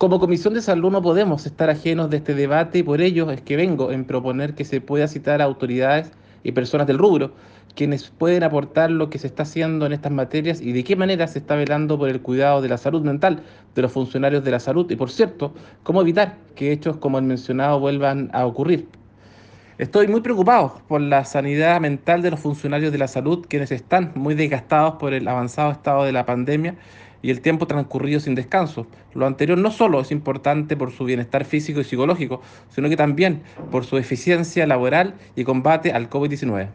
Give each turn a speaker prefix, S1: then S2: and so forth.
S1: Como Comisión de Salud no podemos estar ajenos de este debate y por ello es que vengo en proponer que se pueda citar a autoridades y personas del rubro quienes pueden aportar lo que se está haciendo en estas materias y de qué manera se está velando por el cuidado de la salud mental de los funcionarios de la salud y, por cierto, cómo evitar que hechos como el mencionado vuelvan a ocurrir. Estoy muy preocupado por la sanidad mental de los funcionarios de la salud, quienes están muy desgastados por el avanzado estado de la pandemia y el tiempo transcurrido sin descanso. Lo anterior no solo es importante por su bienestar físico y psicológico, sino que también por su eficiencia laboral y combate al COVID-19.